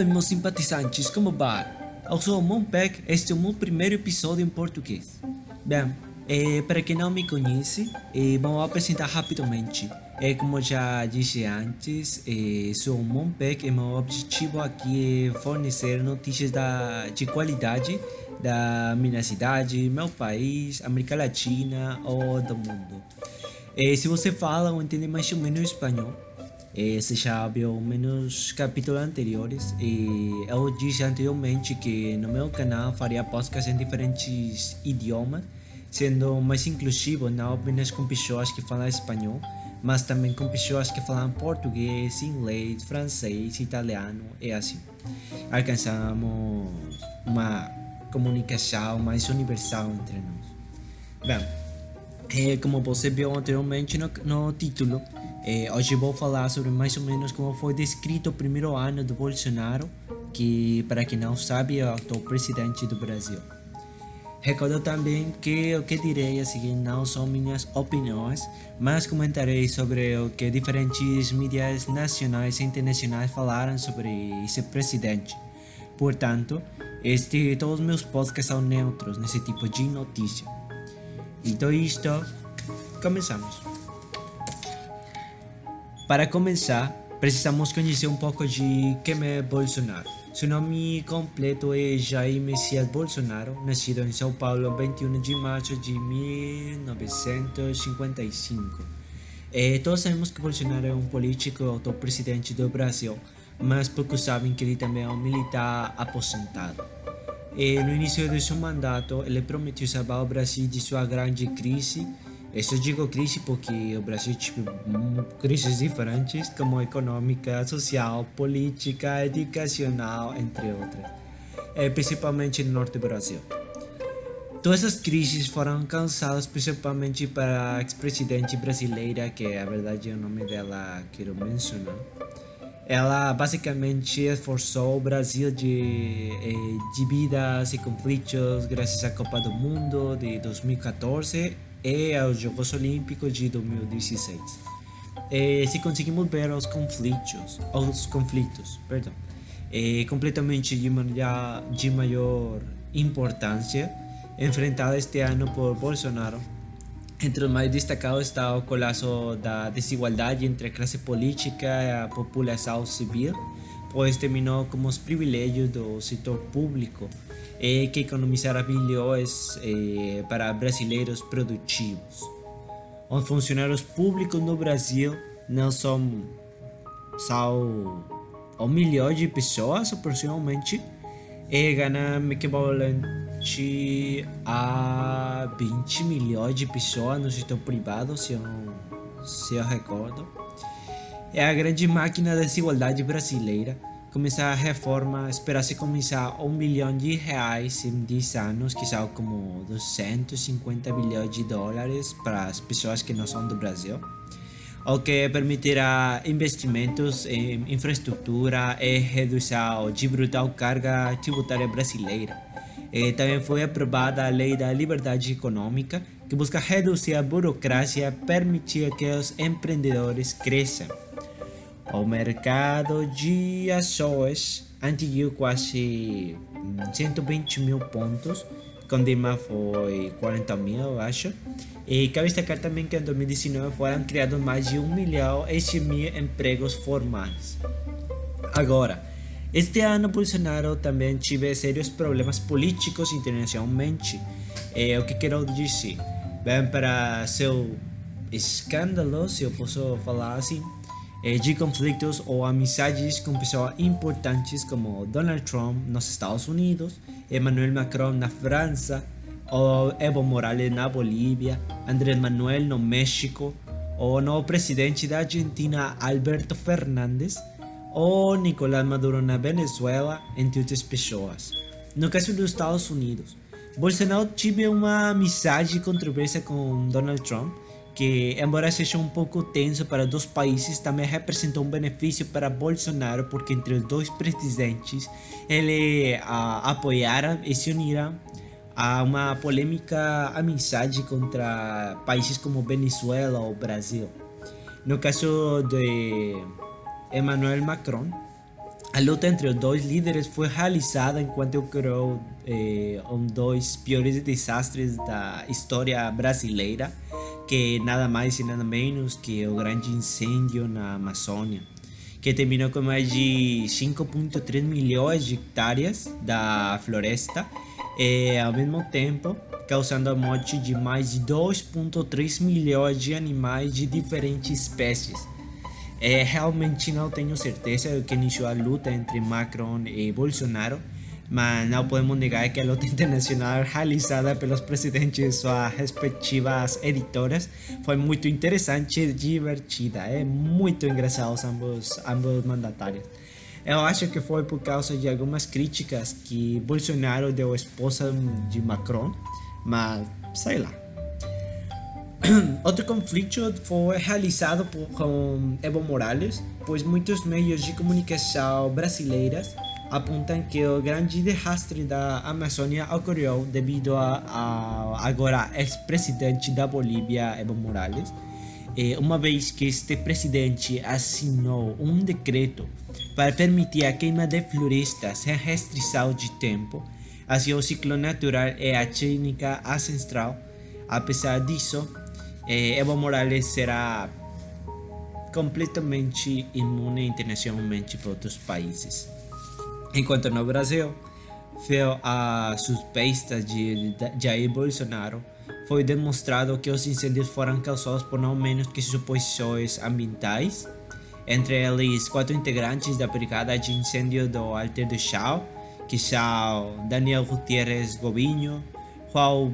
Oi, meus simpatizantes, como vai? Eu sou o Monpec, este é o meu primeiro episódio em português. Bem, é, para quem não me conhece, é, vou apresentar rapidamente. É, como já disse antes, é, sou o Monpec e meu objetivo aqui é fornecer notícias da, de qualidade da minha cidade, meu país, América Latina ou do mundo. É, se você fala ou entende mais ou menos espanhol, é, você já viu menos capítulos anteriores e eu disse anteriormente que no meu canal faria podcasts em diferentes idiomas, sendo mais inclusivo não apenas com pessoas que falam espanhol, mas também com pessoas que falam português, inglês, francês, italiano e assim. Alcançamos uma comunicação mais universal entre nós. Bem, é, como você viu anteriormente no, no título, é, hoje vou falar sobre mais ou menos como foi descrito o primeiro ano do Bolsonaro, que, para quem não sabe, é o atual presidente do Brasil. Recordo também que o que direi a seguir não são minhas opiniões, mas comentarei sobre o que diferentes mídias nacionais e internacionais falaram sobre esse presidente. Portanto, este, todos os meus podcasts são neutros nesse tipo de notícia. Então isto, começamos. Para começar, precisamos conhecer um pouco de quem é Bolsonaro. Seu nome completo é Jair Messias Bolsonaro, nascido em São Paulo 21 de março de 1955. E todos sabemos que Bolsonaro é um político auto-presidente do Brasil, mas poucos sabem que ele também é um militar aposentado. E no início de seu mandato, ele prometeu salvar o Brasil de sua grande crise isso digo crise porque o Brasil tipo crises diferentes como econômica, social, política, educacional, entre outras, é, principalmente no norte do Brasil. Todas essas crises foram causadas principalmente para a ex-presidente brasileira, que a verdade é o nome dela quero mencionar. Ela basicamente esforçou o Brasil de eh, dívidas e conflitos graças à Copa do Mundo de 2014 e aos Jogos Olímpicos de 2016. E se conseguimos ver os conflitos, os conflitos, perdão, e completamente de, de maior importância enfrentados este ano por Bolsonaro. Entre os mais destacados está o colapso da desigualdade entre a classe política e a população civil, pois terminou com os privilégios do setor público e que economizará bilhões eh, para brasileiros produtivos. Os funcionários públicos no Brasil não são são um milhão de pessoas aproximadamente e ganham equivalente a 20 milhões de pessoas no setor privado, se eu, se eu recordo. É a grande máquina da desigualdade brasileira começar a reforma, espera-se começar um bilhão de reais em 10 anos, que são como 250 bilhões de dólares para as pessoas que não são do Brasil, o que permitirá investimentos em infraestrutura e redução de brutal carga tributária brasileira. E também foi aprovada a Lei da Liberdade Econômica, que busca reduzir a burocracia e permitir que os empreendedores cresçam. O mercado de ações atingiu quase 120 mil pontos, com Dima foi 40 mil, eu acho. E cabe destacar também que em 2019 foram criados mais de 1 milhão e 100 mil empregos formais. Agora, este ano Bolsonaro também tive sérios problemas políticos internacionalmente. É o que quero dizer. Bem, para seu escândalo, se eu posso falar assim, eh, de conflitos ou amizades com pessoas importantes como Donald Trump nos Estados Unidos, Emmanuel Macron na França, ou Evo Morales na Bolívia, Andrés Manuel no México, ou no presidente da Argentina Alberto Fernandes, ou Nicolás Maduro na Venezuela, entre outras pessoas. No caso dos Estados Unidos, Bolsonaro teve uma amizade e controvérsia com Donald Trump, que, embora seja um pouco tenso para dois países, também representa um benefício para Bolsonaro, porque entre os dois presidentes ele a, apoiaram e se uniram a uma polêmica amizade contra países como Venezuela ou Brasil. No caso de Emmanuel Macron, a luta entre os dois líderes foi realizada enquanto ocorreu eh, um dos piores desastres da história brasileira, que nada mais e nada menos que o grande incêndio na Amazônia, que terminou com mais de 5,3 milhões de hectares da floresta e, ao mesmo tempo, causando a morte de mais de 2,3 milhões de animais de diferentes espécies. É, realmente não tenho certeza do que iniciou a luta entre Macron e Bolsonaro, mas não podemos negar que a luta internacional realizada pelos presidentes de suas respectivas editoras foi muito interessante e divertida. É muito engraçado ambos, ambos mandatários. Eu acho que foi por causa de algumas críticas que Bolsonaro deu à esposa de Macron, mas sei lá. Outro conflito foi realizado por, com Evo Morales, pois muitos meios de comunicação brasileiros apontam que o grande desastre da Amazônia ocorreu devido a, a agora ex-presidente da Bolívia, Evo Morales, uma vez que este presidente assinou um decreto para permitir a queima de florestas sem restrição de tempo, assim o ciclo natural e a técnica ancestral. Apesar disso, eh, Evo Morales será completamente imune internacionalmente para outros países. Enquanto no Brasil, a suspeita de Jair Bolsonaro, foi demonstrado que os incêndios foram causados por não menos que suposições ambientais, entre eles quatro integrantes da brigada de incêndio do Alter do Chão, que são Daniel Gutierrez Gobinho, João,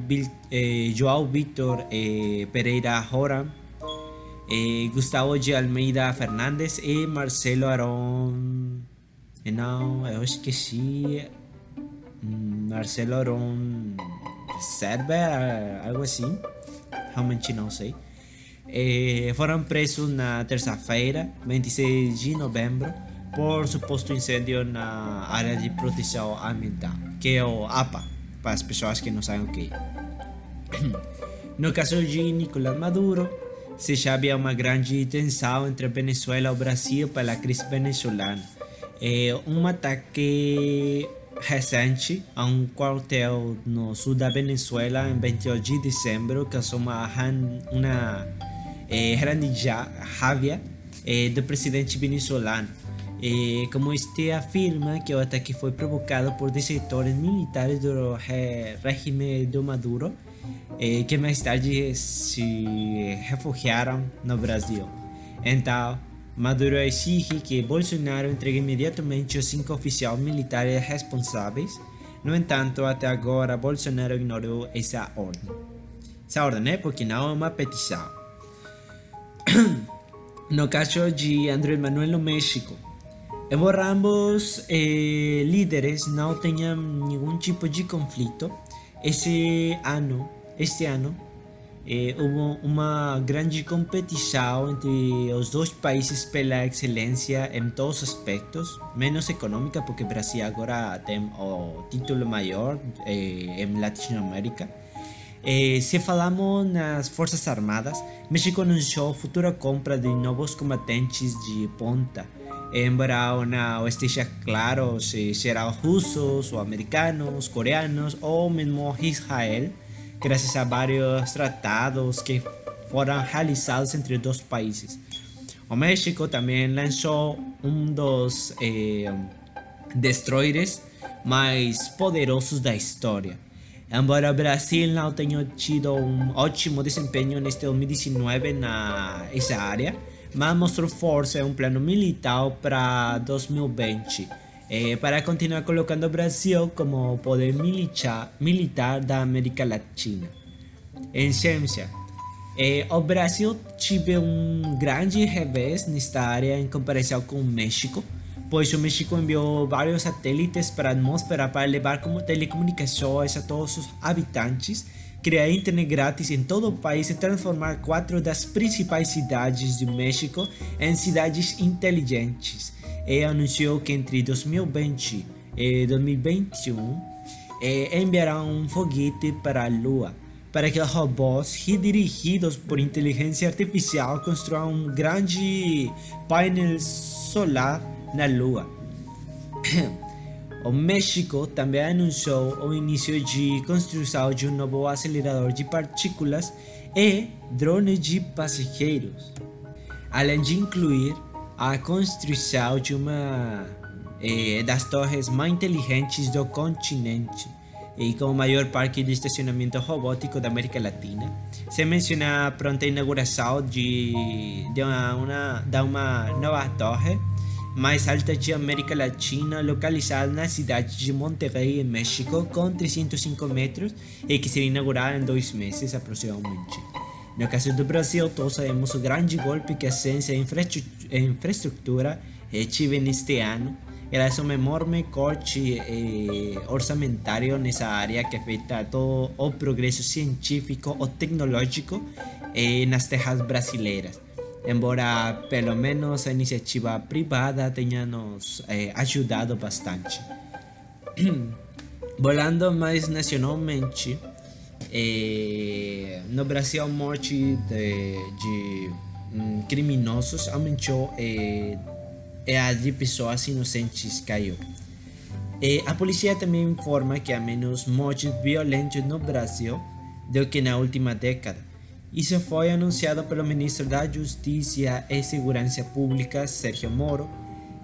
eh, João Vitor eh, Pereira Jora, eh, Gustavo de Almeida Fernandes e Marcelo Aron. Eh, não, eu esqueci. Mm, Marcelo Aron Server, algo assim. Realmente não sei. Eh, foram presos na terça-feira, 26 de novembro, por suposto incêndio na área de proteção ambiental, que é o APA para as pessoas que não sabem o que No caso de Nicolás Maduro, se já havia uma grande tensão entre Venezuela e o Brasil pela crise venezuelana. É um ataque recente a um quartel no sul da Venezuela em 28 de dezembro causou uma, uma é, grande raiva é, do presidente venezuelano eh, como este afirma que o ataque foi provocado por desertores militares do regime do Maduro, eh, que mais tarde se refugiaram no Brasil. Então, Maduro exige que Bolsonaro entregue imediatamente os cinco oficiais militares responsáveis. No entanto, até agora, Bolsonaro ignorou essa ordem. Essa ordem, né? Porque não é uma petição. no caso de Andrés Manuel no México, Embora ambos eh, líderes não tenham nenhum tipo de conflito, esse ano, este ano, eh, houve uma grande competição entre os dois países pela excelência em todos os aspectos, menos econômica, porque o Brasil agora tem o título maior eh, em Latinoamérica. Eh, se falamos nas Forças Armadas, México anunciou futura compra de novos combatentes de ponta embora no esteja claro se serão russos ou americanos, coreanos ou mesmo Israel, graças a vários tratados que foram realizados entre dois países. O México também lançou um dos eh, destroyers mais poderosos da história. Embora o Brasil não tenha tido um ótimo desempenho neste 2019 nessa área, mas mostrou força em um plano militar para 2020 eh, para continuar colocando Brasil como poder militar, militar da América Latina. Em ciência, eh, o Brasil teve um grande revés nesta área em comparação com o México, pois o México enviou vários satélites para a atmosfera para levar como telecomunicações a todos os habitantes criar internet grátis em todo o país e transformar quatro das principais cidades do México em cidades inteligentes. E anunciou que entre 2020 e 2021 eh, enviará um foguete para a Lua para que robôs dirigidos por inteligência artificial construam um grande painel solar na Lua. o México também anunciou o início de construção de um novo acelerador de partículas e drones de passageiros, além de incluir a construção de uma eh, das torres mais inteligentes do continente e com o maior parque de estacionamento robótico da América Latina. Se menciona a pronta inauguração de, de, uma, uma, de uma nova torre mais alta de América Latina, localizada na cidade de Monterrey, em México, com 305 metros e que será inaugurada em dois meses aproximadamente. No caso do Brasil, todos sabemos o grande golpe que a ciência e a infraestrutura tive neste ano, graças a um enorme corte eh, orçamentário nessa área que afeta todo o progresso científico ou tecnológico eh, nas terras brasileiras embora pelo menos a iniciativa privada tenha nos eh, ajudado bastante. Volando mais nacionalmente, eh, no Brasil morte de, de criminosos aumentou eh, e a de pessoas inocentes caiu. E a polícia também informa que há menos mortes violentas no Brasil do que na última década. Isso foi anunciado pelo ministro da Justiça e Segurança Pública, Sérgio Moro,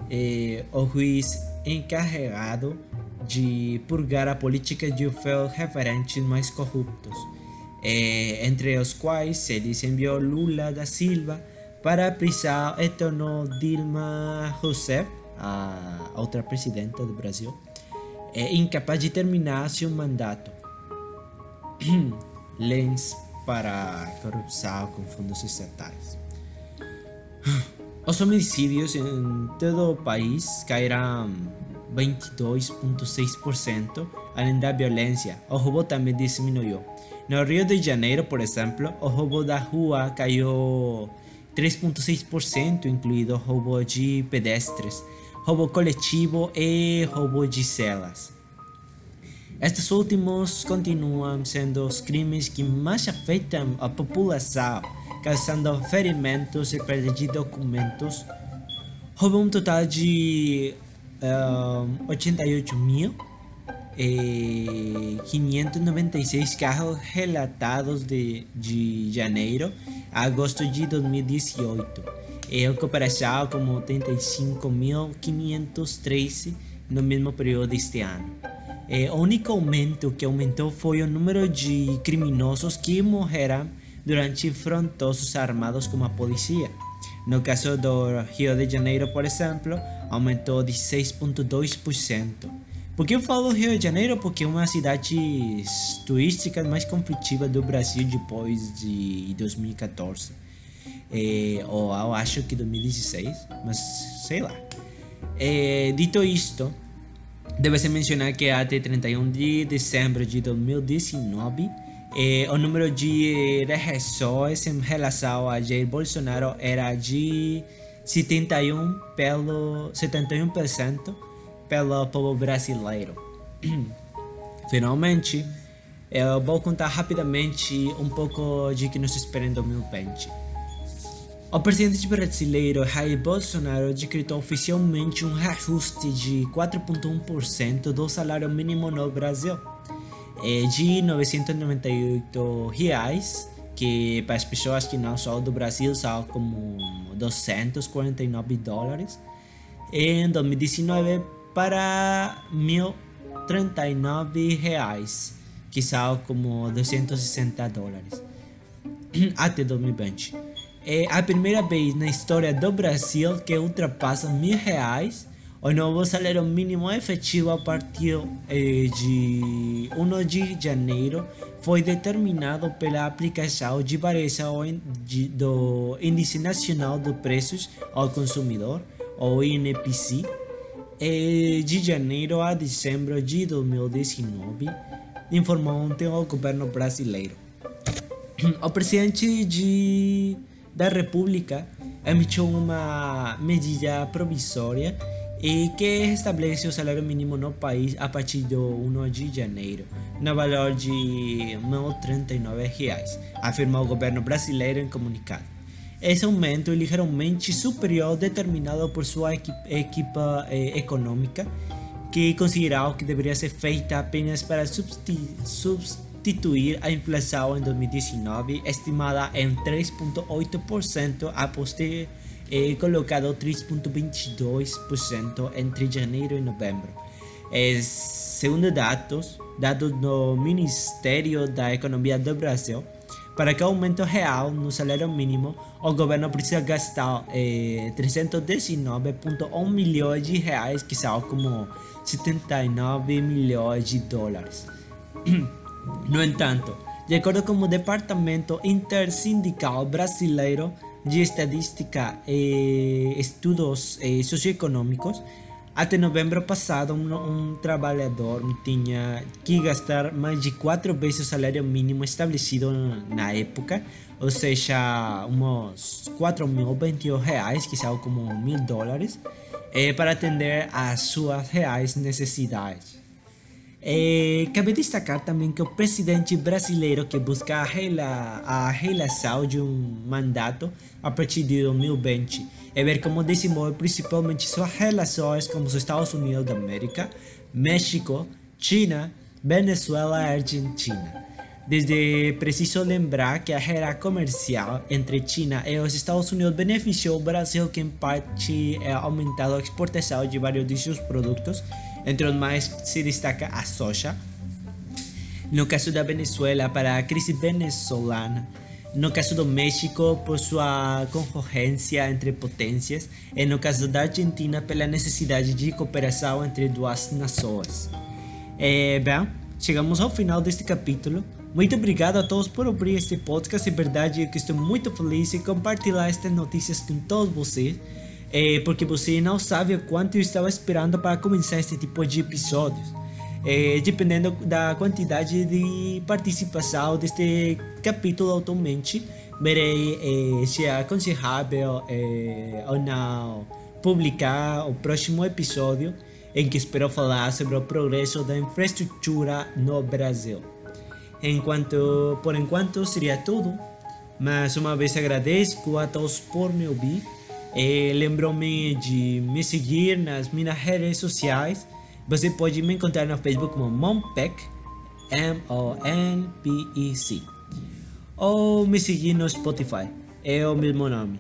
e o juiz encarregado de purgar a política de féus referentes mais corruptos, entre os quais ele enviou Lula da Silva para a prisão e tornou Dilma Rousseff, a outra presidenta do Brasil, incapaz de terminar seu mandato. Lens para corrupção com fundos estatais. Os homicídios em todo o país cairão 22,6%, além da violência. O roubo também diminuiu. No Rio de Janeiro, por exemplo, o roubo da rua caiu 3,6%, incluído roubo de pedestres, roubo coletivo e roubo de celas. Estes últimos continuam sendo os crimes que mais afetam a população, causando ferimentos e perda de documentos. Houve um total de uh, 88 mil e 596 carros relatados de, de janeiro a agosto de 2018, em comparação com 85.513 no mesmo período deste ano. O único aumento que aumentou foi o número de criminosos que morreram durante confrontos armados com a polícia. No caso do Rio de Janeiro, por exemplo, aumentou de 6,2%. Por que eu falo Rio de Janeiro? Porque é uma cidade turística mais conflitiva do Brasil depois de 2014. É, ou eu acho que 2016, mas sei lá. É, dito isto, Deve-se mencionar que até 31 de dezembro de 2019, eh, o número de regressões em relação a Jair Bolsonaro era de 71 pelo 71% pelo povo brasileiro. Finalmente, eu vou contar rapidamente um pouco de que nos espera em 2020. O presidente brasileiro Jair Bolsonaro decretou oficialmente um reajuste de 4,1% do salário mínimo no Brasil, é de 998 reais, que para as pessoas que não são do Brasil são como 249 dólares, em 2019 para 1.039 reais, que são como 260 dólares, até 2020. É a primeira vez na história do Brasil que ultrapassa mil reais. O novo salário mínimo efetivo a partir eh, de 1 de janeiro foi determinado pela aplicação de variação do Índice Nacional de Preços ao Consumidor, ou INPC, de janeiro a dezembro de 2019, informou ontem o governo brasileiro. O presidente de da República emitiu uma medida provisória que estabelece o salário mínimo no país a partir do 1 de janeiro, no valor de R$ 1.039, afirmou o governo brasileiro em comunicado. Esse aumento é ligeiramente superior determinado por sua equipa eh, econômica, que considerou que deveria ser feita apenas para substituir a inflação em 2019, estimada em 3,8%, após ter eh, colocado 3,22% entre janeiro e novembro. Eh, segundo dados, dados do Ministério da Economia do Brasil, para que aumento real no salário mínimo, o governo precisa gastar eh, 319,1 milhões de reais, que são como 79 milhões de dólares. no entanto, de acordo com o Departamento Intersindical Brasileiro de Estadística e Estudos eh, Socioeconômicos, até novembro passado, um, um, trabalhador tinha que gastar mais de quatro vezes o salário mínimo estabelecido na época, ou seja, uns 4.021 reais, que são como mil dólares, eh, para atender às suas reais necessidades. Eh, cabe destacar também que o presidente brasileiro que busca a, reela, a reeleição de um mandato a partir de 2020 é ver como desenvolve principalmente suas relações com os Estados Unidos da América, México, China, Venezuela e Argentina. Desde preciso lembrar que a guerra comercial entre China e os Estados Unidos beneficiou o Brasil, que em parte é aumentado a exportação de vários de seus produtos, entre os mais se destaca a soja. No caso da Venezuela, para a crise venezolana, no caso do México, por sua concorrência entre potências, e no caso da Argentina, pela necessidade de cooperação entre duas nações. É, bem, chegamos ao final deste capítulo. Muito obrigado a todos por ouvir este podcast. É verdade que estou muito feliz em compartilhar estas notícias com todos vocês, é, porque você não sabe quanto eu estava esperando para começar este tipo de episódios. É, dependendo da quantidade de participação deste capítulo atualmente, verei é, se é aconselhável ou não publicar o próximo episódio em que espero falar sobre o progresso da infraestrutura no Brasil. Enquanto, por enquanto seria tudo, mas uma vez agradeço a todos por me ouvir. É, Lembro-me de me seguir nas minhas redes sociais você pode me encontrar no Facebook como Monpec, M-O-N-P-E-C. Ou me seguir no Spotify, é o mesmo nome.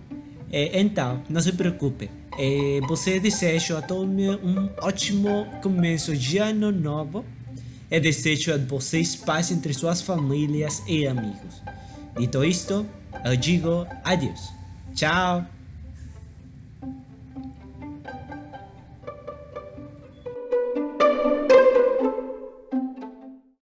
É, então, não se preocupe. É, você desejo a todos um ótimo começo de ano novo. E desejo a vocês paz entre suas famílias e amigos. Dito isto, eu digo adeus. Tchau!